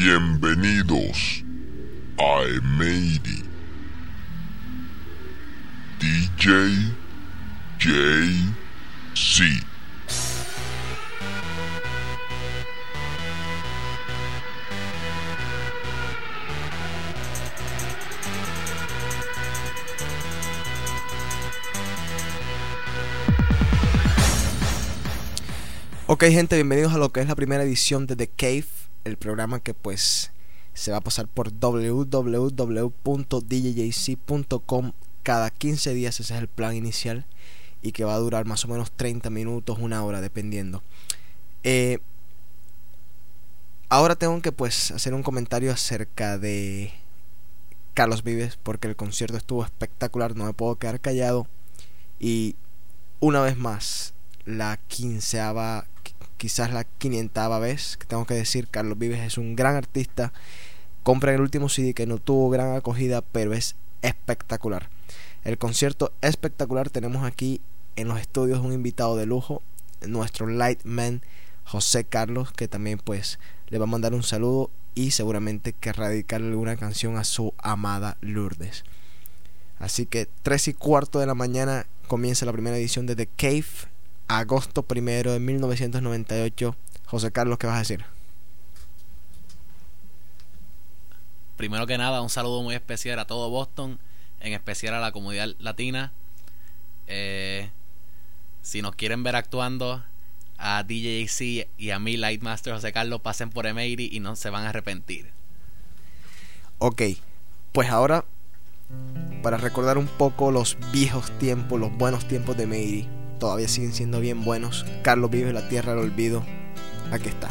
Bienvenidos a Emeidi. DJ JC. Ok gente, bienvenidos a lo que es la primera edición de The Cave, el programa que pues se va a pasar por www.djjc.com cada 15 días, ese es el plan inicial y que va a durar más o menos 30 minutos, una hora dependiendo. Eh, ahora tengo que pues hacer un comentario acerca de Carlos Vives porque el concierto estuvo espectacular, no me puedo quedar callado y una vez más la quinceava quizás la quinientava vez que tengo que decir, Carlos Vives es un gran artista. Compren el último CD que no tuvo gran acogida, pero es espectacular. El concierto espectacular tenemos aquí en los estudios un invitado de lujo, nuestro Lightman José Carlos, que también pues le va a mandar un saludo y seguramente querrá dedicarle alguna canción a su amada Lourdes. Así que 3 y cuarto de la mañana comienza la primera edición de The Cave agosto primero de 1998. José Carlos, ¿qué vas a decir? Primero que nada, un saludo muy especial a todo Boston, en especial a la comunidad latina. Eh, si nos quieren ver actuando, a DJC y a mí, Lightmaster José Carlos, pasen por Emery y no se van a arrepentir. Ok, pues ahora, para recordar un poco los viejos tiempos, los buenos tiempos de Emery todavía siguen siendo bien buenos. Carlos vive la tierra del olvido. Aquí está.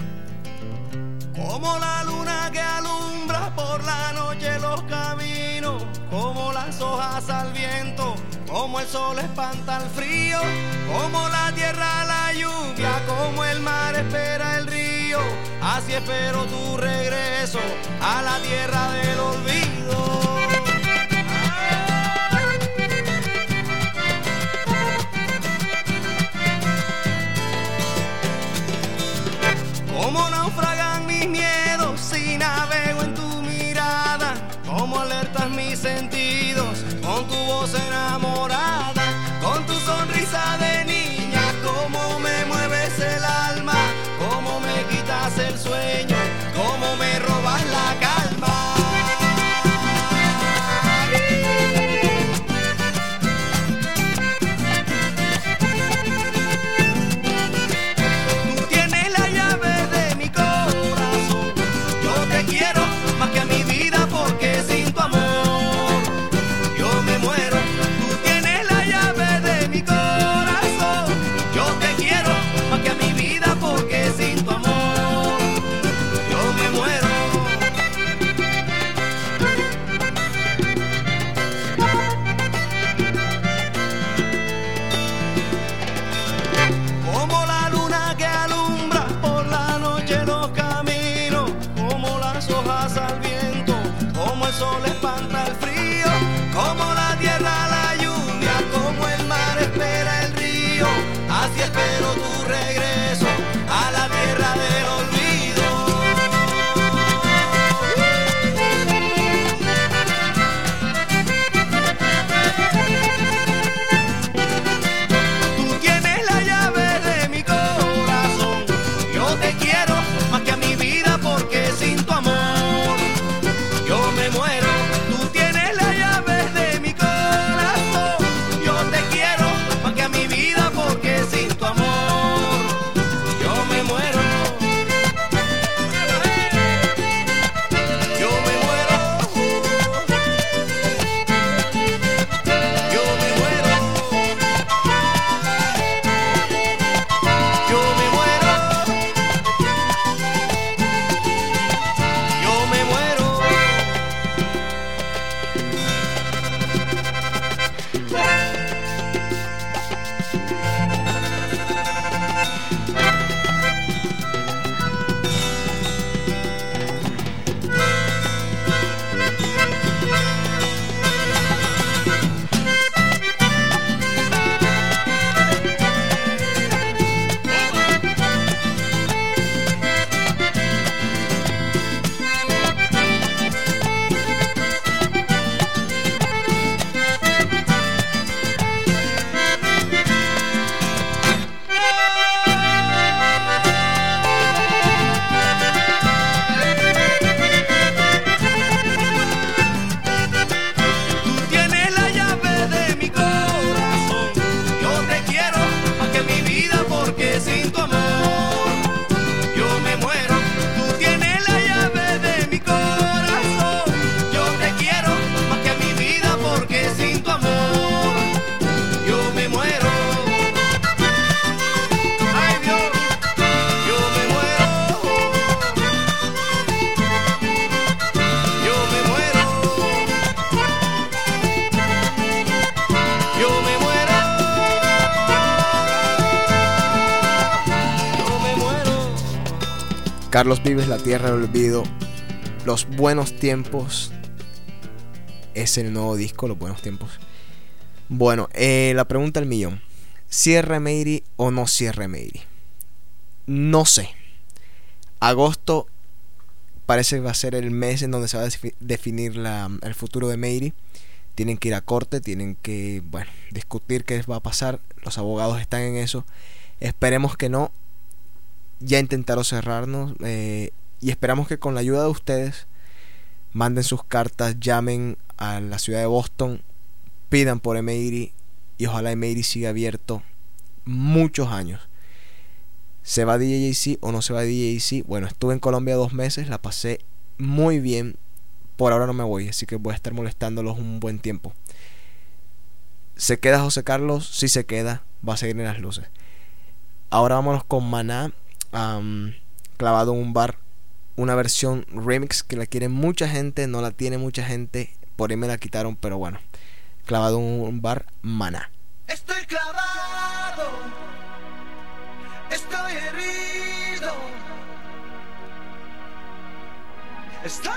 Como la luna que alumbra por la noche los caminos, como las hojas al viento, como el sol espanta el frío, como la tierra la lluvia, como el mar espera el río, así espero tu regreso a la tierra del olvido. Carlos Vives, La Tierra del Olvido, Los Buenos Tiempos. Es el nuevo disco, Los Buenos Tiempos. Bueno, eh, la pregunta del millón. ¿Cierre Meiri o no cierre Meiri? No sé. Agosto parece que va a ser el mes en donde se va a definir la, el futuro de Meiri. Tienen que ir a corte, tienen que, bueno, discutir qué va a pasar. Los abogados están en eso. Esperemos que no. Ya intentaron cerrarnos. Eh, y esperamos que con la ayuda de ustedes manden sus cartas, llamen a la ciudad de Boston, pidan por Emery y ojalá Emery siga abierto muchos años. ¿Se va DJC o no se va DJC? Bueno, estuve en Colombia dos meses, la pasé muy bien. Por ahora no me voy, así que voy a estar molestándolos un buen tiempo. ¿Se queda José Carlos? Sí se queda, va a seguir en las luces. Ahora vámonos con Maná, clavado en un bar. Una versión remix que la quiere mucha gente, no la tiene mucha gente. Por ahí me la quitaron, pero bueno. Clavado en un bar, Maná. Estoy clavado Estoy herido. Estoy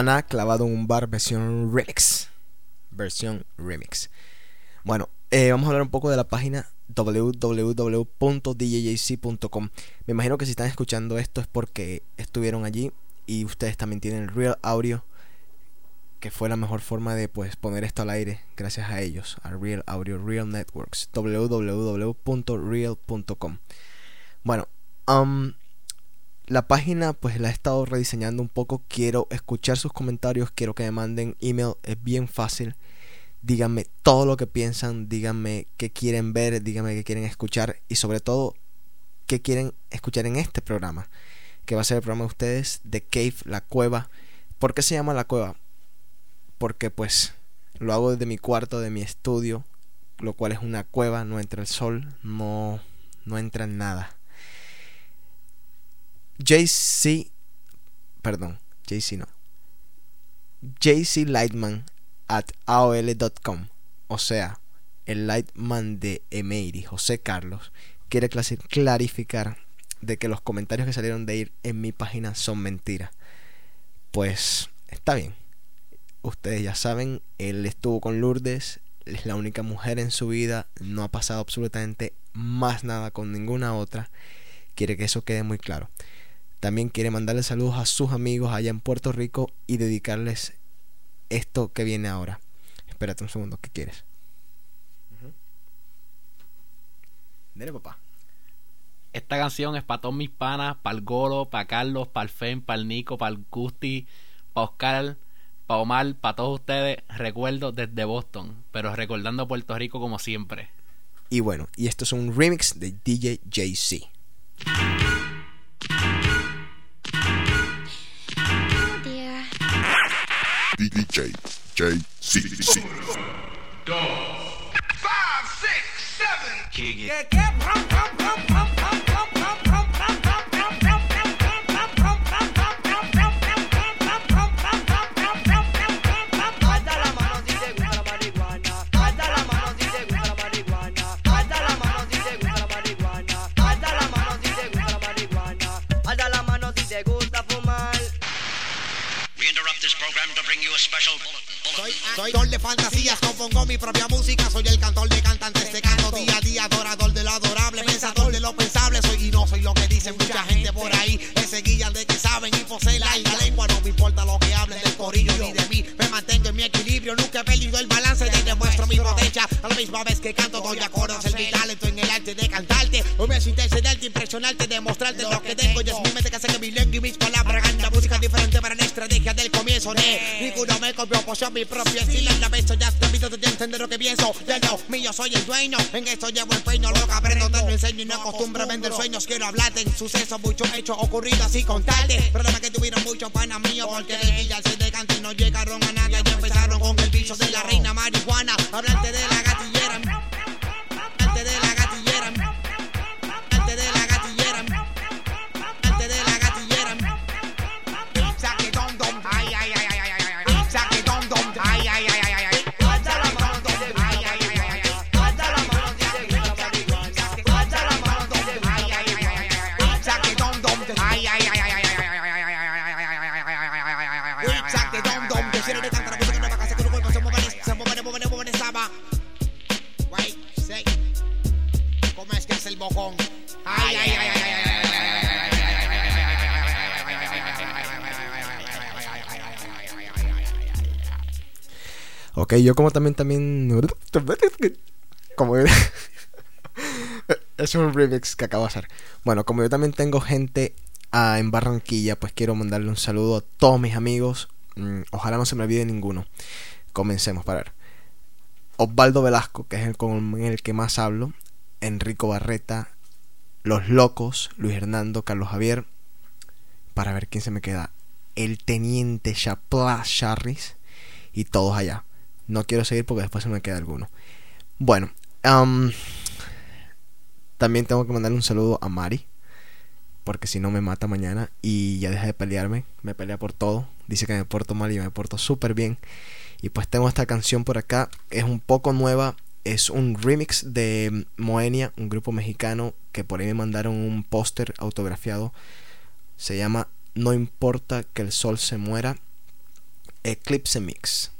Clavado en un bar versión remix. Versión remix. Bueno, eh, vamos a hablar un poco de la página www.djjc.com. Me imagino que si están escuchando esto es porque estuvieron allí y ustedes también tienen Real Audio, que fue la mejor forma de pues poner esto al aire gracias a ellos, a Real Audio, Real Networks, www.real.com. Bueno, um, la página pues la he estado rediseñando un poco. Quiero escuchar sus comentarios. Quiero que me manden email. Es bien fácil. Díganme todo lo que piensan. Díganme qué quieren ver. Díganme qué quieren escuchar. Y sobre todo, qué quieren escuchar en este programa. Que va a ser el programa de ustedes. The Cave, la cueva. ¿Por qué se llama la cueva? Porque pues lo hago desde mi cuarto, de mi estudio. Lo cual es una cueva. No entra el sol. No, no entra nada. JC, perdón, JC no. JC Lightman at AOL.com. O sea, el Lightman de Emery, José Carlos, quiere clarificar de que los comentarios que salieron de ir en mi página son mentiras. Pues está bien. Ustedes ya saben, él estuvo con Lourdes, es la única mujer en su vida, no ha pasado absolutamente más nada con ninguna otra. Quiere que eso quede muy claro. También quiere mandarle saludos a sus amigos allá en Puerto Rico y dedicarles esto que viene ahora. Espérate un segundo, ¿qué quieres? Dile, papá. Esta canción es para todos mis panas, para el Golo, para Carlos, para el Fen, para el Nico, para el Gusti, para Oscar, para Omar, para todos ustedes. Recuerdo desde Boston, pero recordando Puerto Rico como siempre. Y bueno, y esto es un remix de DJ JC. J, J, C, C. Dog. five, six, seven. Kick it. Soy actor de fantasías, compongo mi propia música, soy el cantor de cantantes, te canto día a día, adorador de lo adorable, pensador de lo pensable, soy no lo que dicen mucha gente por ahí, que se guían de que saben y poseen la la lengua, no me importa lo que hablen del corillo ni de mí, me mantengo en mi equilibrio, nunca he perdido el balance, te demuestro mi potencia, a la misma vez que canto doy acordes, el mi talento en el arte de cantarte, hoy me siento excedente, impresionarte, demostrarte lo que tengo, y es mi mente que hace que mi lengua y mis palabras hagan una música diferente para la estrategia del comienzo de ninguno me copió, pues yo mi propio estilo. En la vez ya te invito a entender lo que pienso. De lo mío soy el dueño. En esto llevo empeño lo que aprendo te lo enseño y no acostumbro a vender sueños. Quiero hablarte en sucesos muchos hechos ocurridos así contarte problema que tuvieron muchos panas míos porque de ya se decante y no llegaron a nada. Ya empezaron con el bicho de la reina marihuana. Hablarte de la gatillera el ay, ay, ay, ay. Ok, yo como también, también... Como yo... es un remix que acabo de hacer. Bueno, como yo también tengo gente en Barranquilla, pues quiero mandarle un saludo a todos mis amigos. Ojalá no se me olvide ninguno. Comencemos, para ver. Osvaldo Velasco, que es el con el que más hablo. Enrico Barreta, Los Locos, Luis Hernando, Carlos Javier. Para ver quién se me queda. El Teniente Chapla Charris. Y todos allá. No quiero seguir porque después se me queda alguno. Bueno, am, también tengo que mandarle un saludo a Mari. Porque si no me mata mañana y ya deja de pelearme. Me pelea por todo. Dice que me porto mal y me porto súper bien. Y pues tengo esta canción por acá. Es un poco nueva. Es un remix de Moenia, un grupo mexicano que por ahí me mandaron un póster autografiado. Se llama No importa que el sol se muera. Eclipse Mix.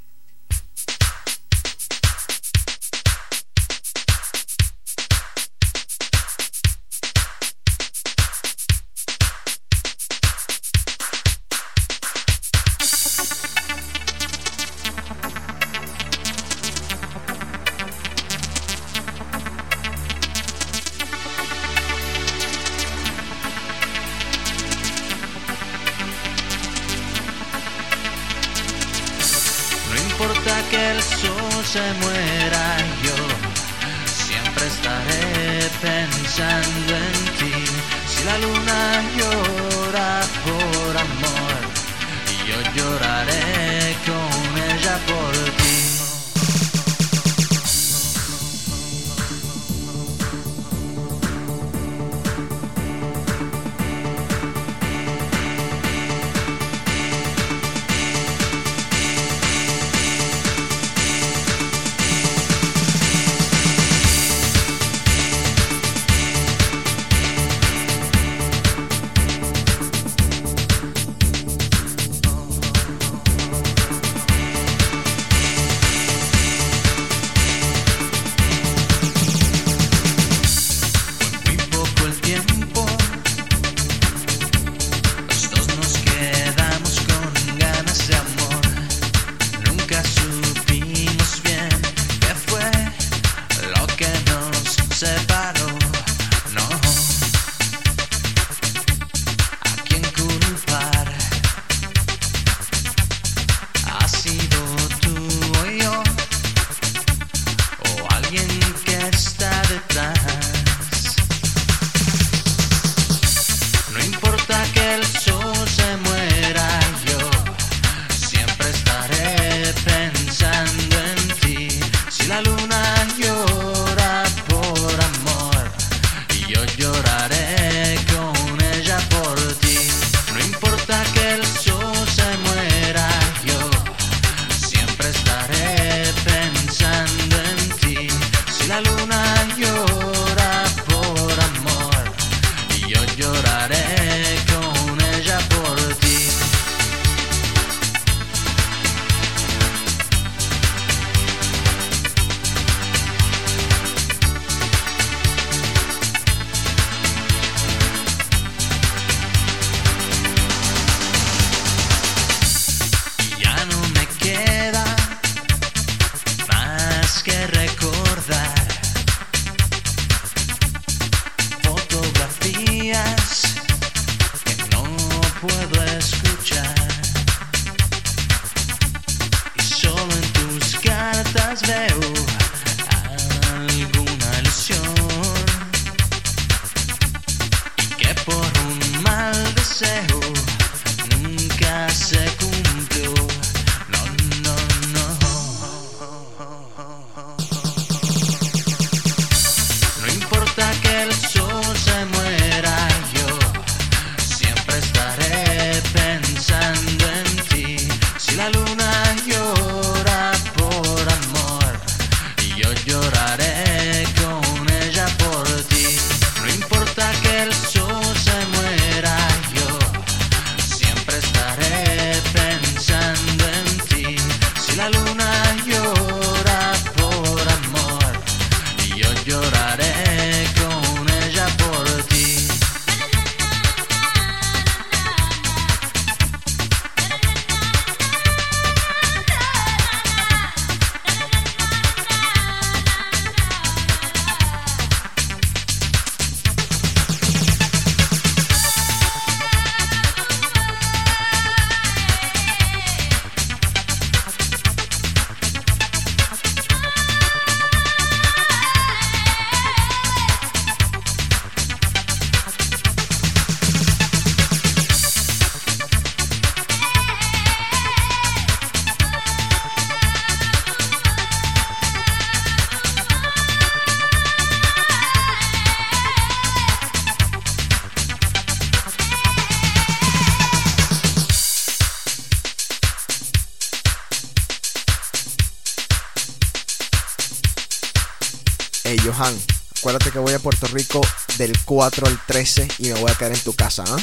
Puerto Rico del 4 al 13 y me voy a quedar en tu casa, ¿ah?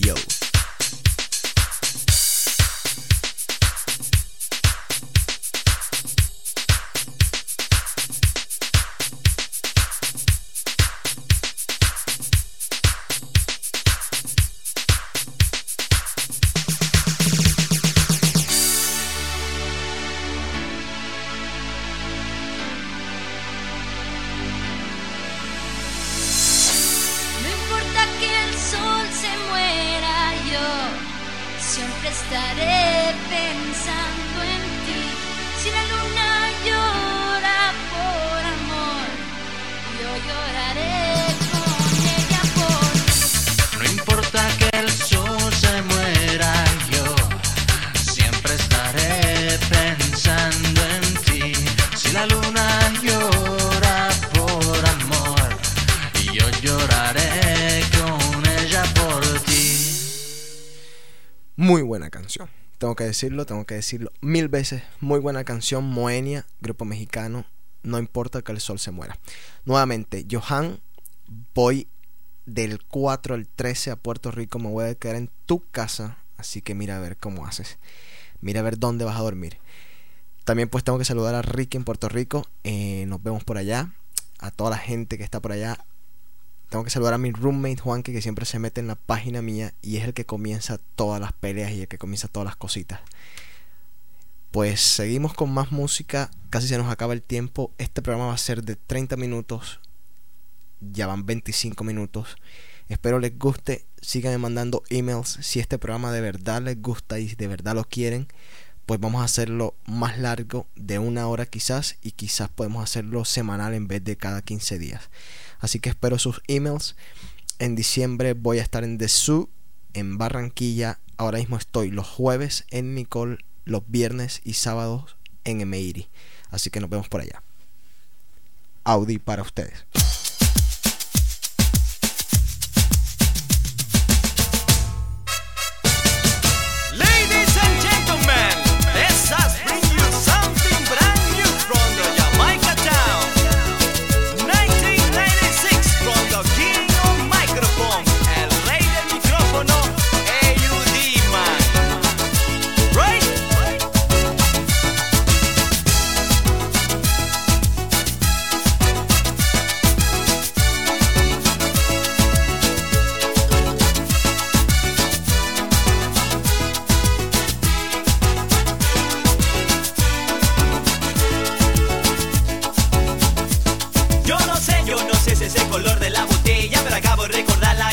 Yo. Tengo que decirlo, tengo que decirlo mil veces. Muy buena canción, Moenia, grupo mexicano. No importa que el sol se muera. Nuevamente, Johan, voy del 4 al 13 a Puerto Rico. Me voy a quedar en tu casa. Así que mira a ver cómo haces. Mira a ver dónde vas a dormir. También pues tengo que saludar a Ricky en Puerto Rico. Eh, nos vemos por allá. A toda la gente que está por allá. Tengo que saludar a mi roommate Juanque que siempre se mete en la página mía y es el que comienza todas las peleas y el que comienza todas las cositas. Pues seguimos con más música, casi se nos acaba el tiempo. Este programa va a ser de 30 minutos, ya van 25 minutos. Espero les guste, sigan mandando emails si este programa de verdad les gusta y de verdad lo quieren. Pues vamos a hacerlo más largo, de una hora quizás, y quizás podemos hacerlo semanal en vez de cada 15 días. Así que espero sus emails. En diciembre voy a estar en The Zoo, en Barranquilla. Ahora mismo estoy los jueves en Nicole, los viernes y sábados en Emeiri. Así que nos vemos por allá. Audi para ustedes. sé, yo no sé si es el color de la botella, pero acabo de recordarla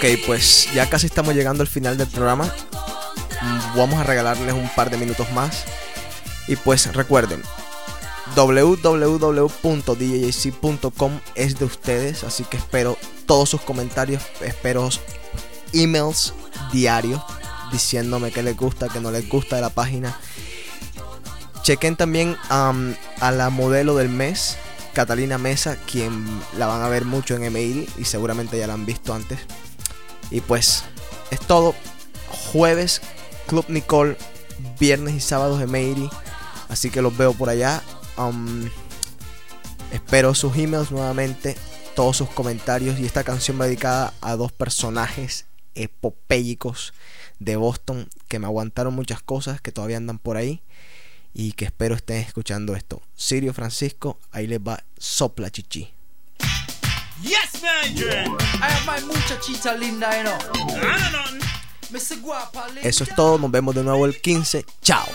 Ok, pues ya casi estamos llegando al final del programa. Vamos a regalarles un par de minutos más. Y pues recuerden, www.djc.com es de ustedes, así que espero todos sus comentarios, espero emails diarios diciéndome que les gusta, que no les gusta de la página. Chequen también um, a la modelo del mes, Catalina Mesa, quien la van a ver mucho en MIL y seguramente ya la han visto antes. Y pues es todo. Jueves, Club Nicole, viernes y sábados de Meiri. Así que los veo por allá. Um, espero sus emails nuevamente, todos sus comentarios y esta canción va dedicada a dos personajes epopélicos de Boston que me aguantaron muchas cosas que todavía andan por ahí y que espero estén escuchando esto. Sirio Francisco, ahí les va Sopla Chichi. Yes, man. I have my muchachita linda, you know. Eso es todo, nos vemos de nuevo el 15. Chao.